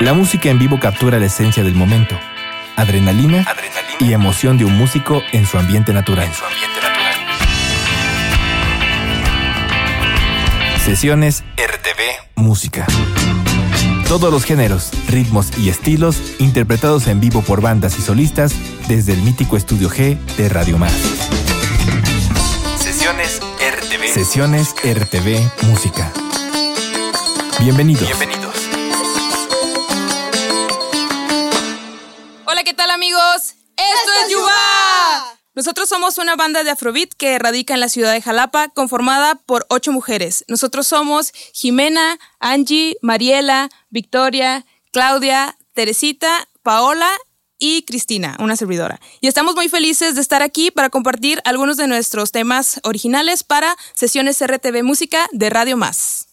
La música en vivo captura la esencia del momento, adrenalina, y emoción de un músico en su ambiente natural. Sesiones RTV Música. Todos los géneros, ritmos y estilos interpretados en vivo por bandas y solistas desde el mítico Estudio G de Radio Más. Sesiones RTV. Sesiones RTV Música. Bienvenidos. Bienvenidos. Somos una banda de Afrobeat que radica en la ciudad de Jalapa, conformada por ocho mujeres. Nosotros somos Jimena, Angie, Mariela, Victoria, Claudia, Teresita, Paola y Cristina, una servidora. Y estamos muy felices de estar aquí para compartir algunos de nuestros temas originales para sesiones RTV Música de Radio Más.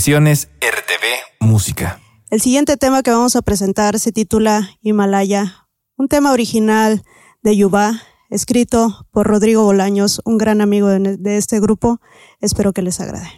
RTV Música. El siguiente tema que vamos a presentar se titula Himalaya, un tema original de Yuba, escrito por Rodrigo Bolaños, un gran amigo de, este grupo. Espero que les agrade.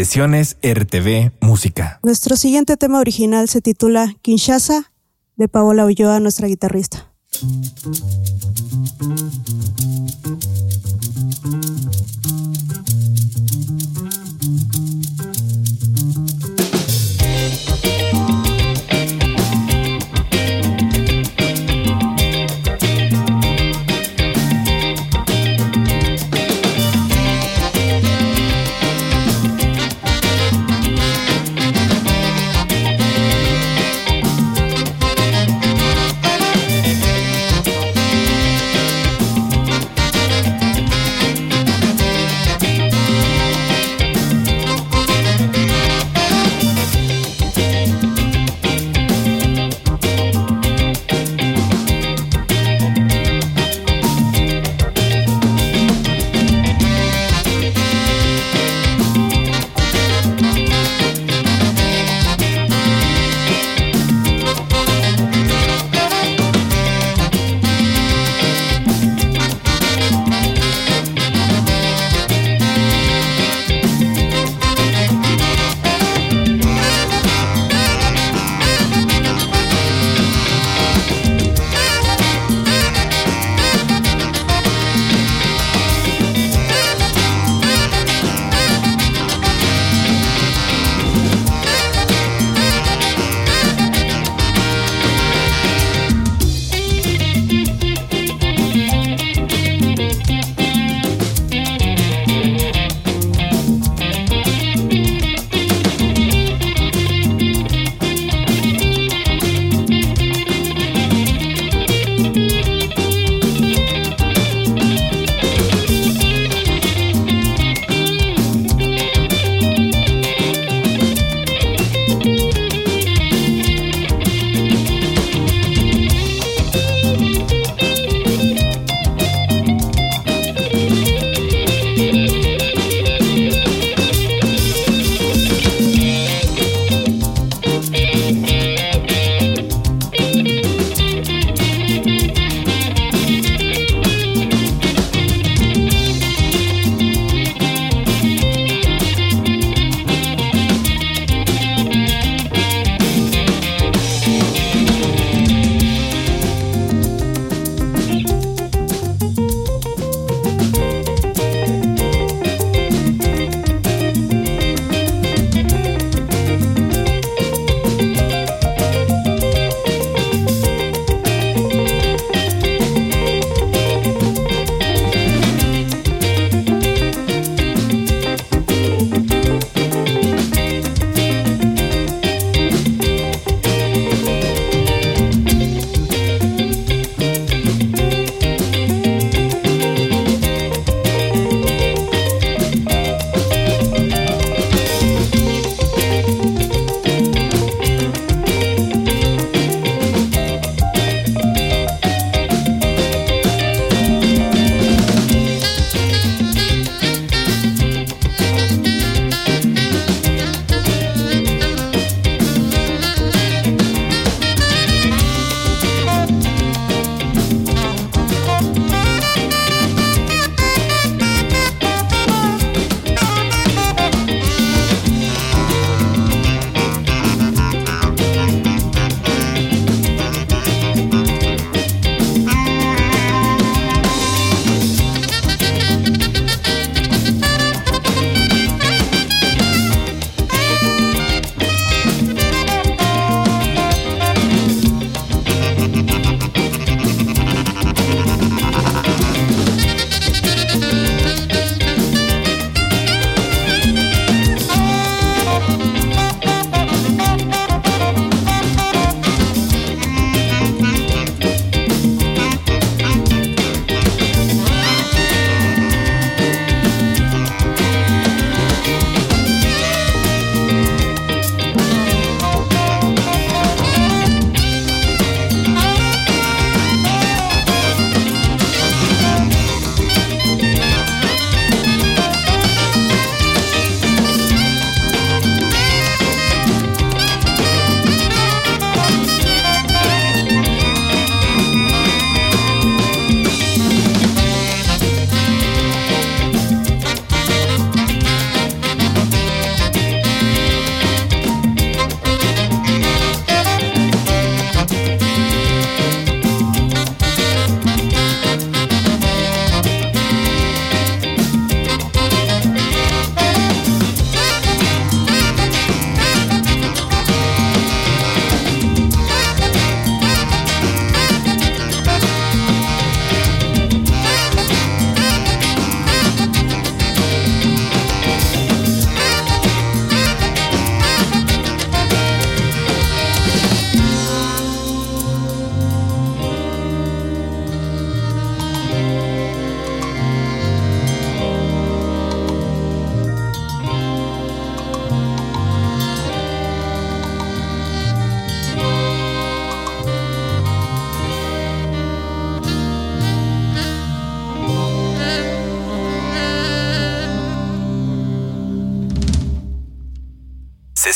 Sesiones RTV Música. Nuestro siguiente tema original se titula Kinshasa de Paola Ulloa, nuestra guitarrista.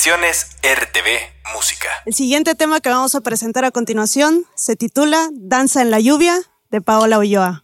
RTV Música. El siguiente tema que vamos a presentar a continuación se titula Danza en la lluvia de Paola Ulloa.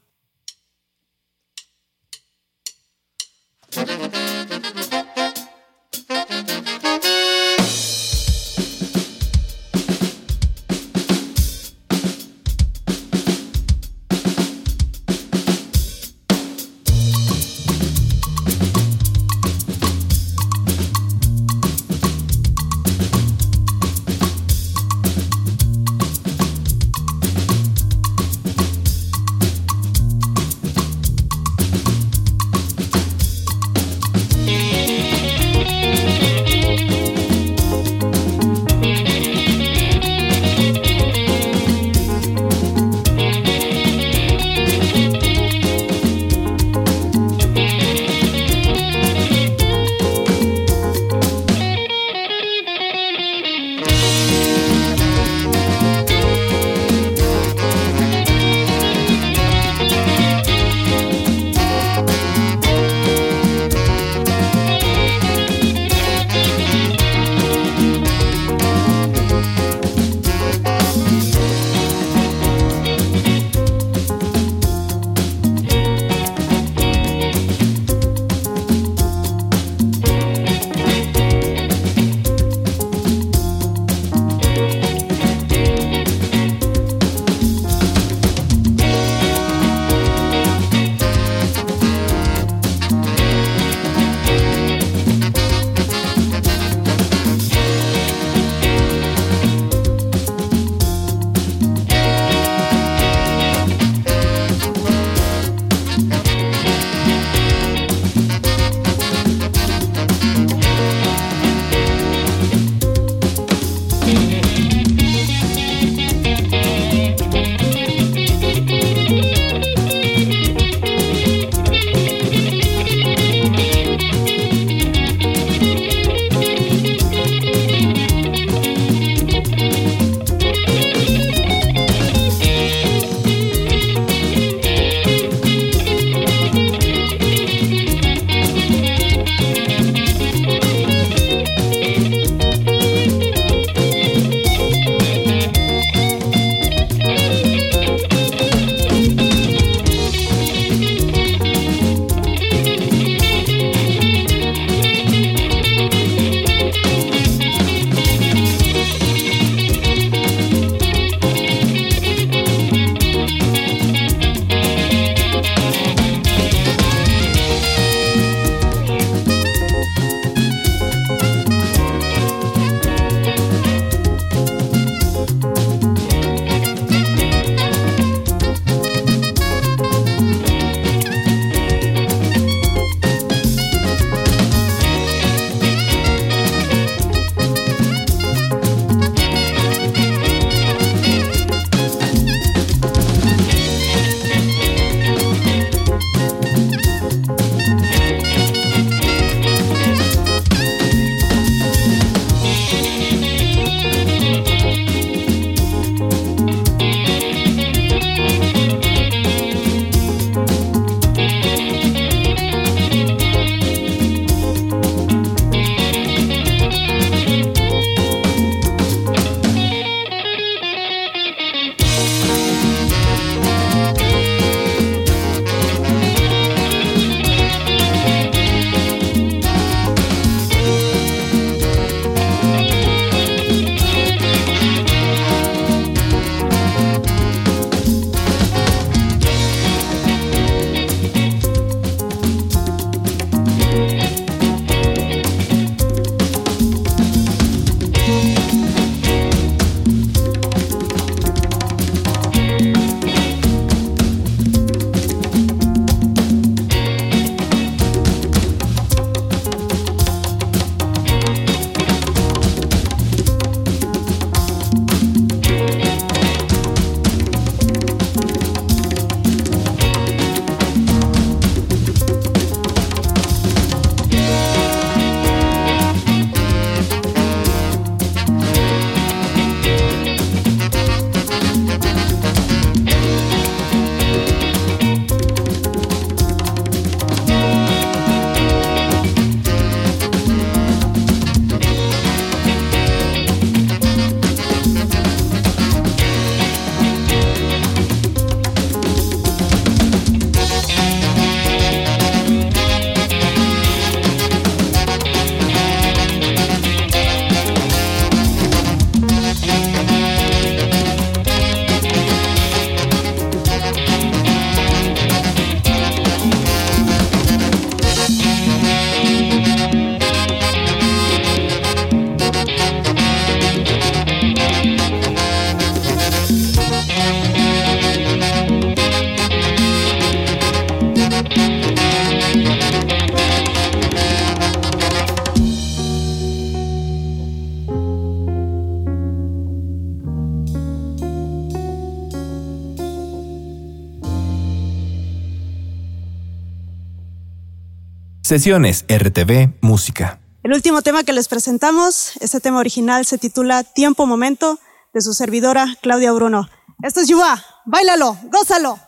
Sesiones RTV Música. El último tema que les presentamos, este tema original se titula Tiempo Momento de su servidora Claudia Bruno. Esto es Yuba, bailalo, gózalo.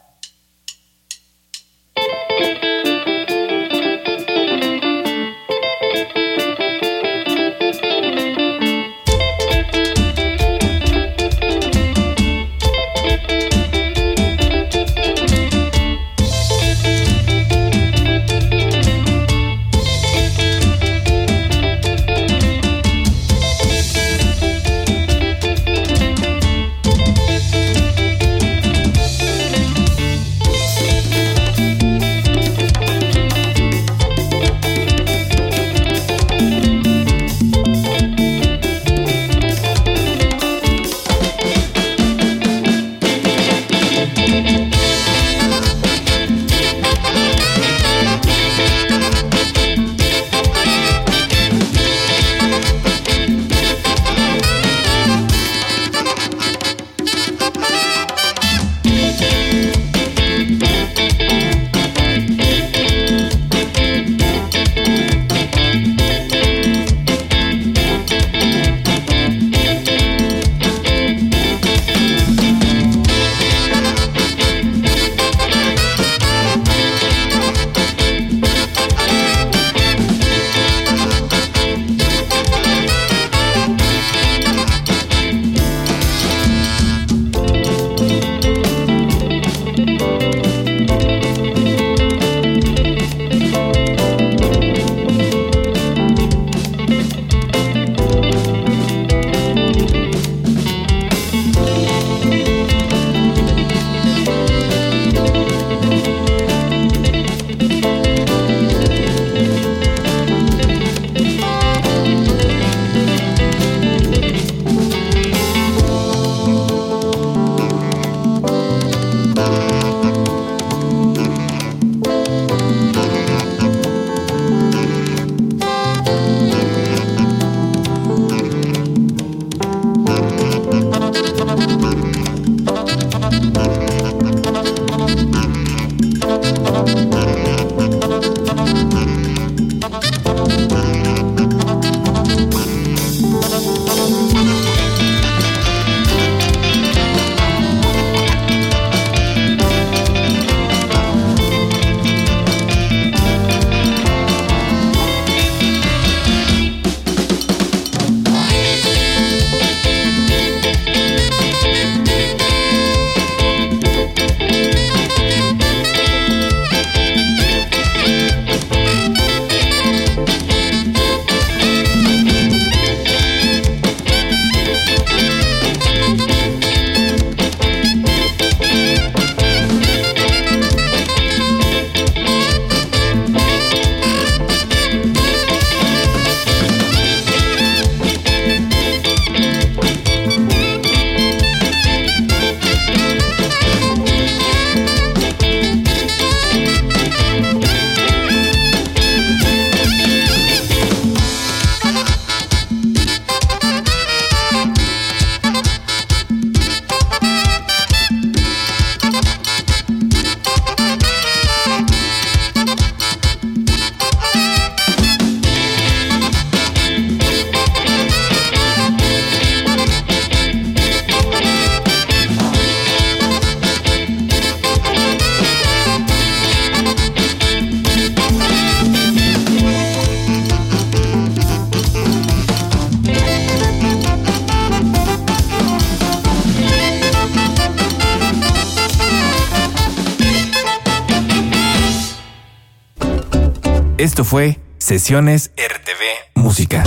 Esto fue Sesiones RTV Música.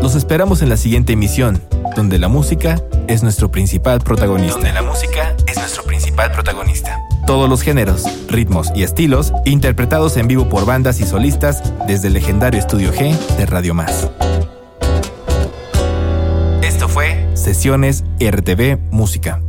Los esperamos en la siguiente emisión, donde la música es nuestro principal protagonista. Donde la música es nuestro principal protagonista. Todos los géneros, ritmos y estilos interpretados en vivo por bandas y solistas desde el legendario Estudio G de Radio Más. Esto fue Sesiones RTV Música.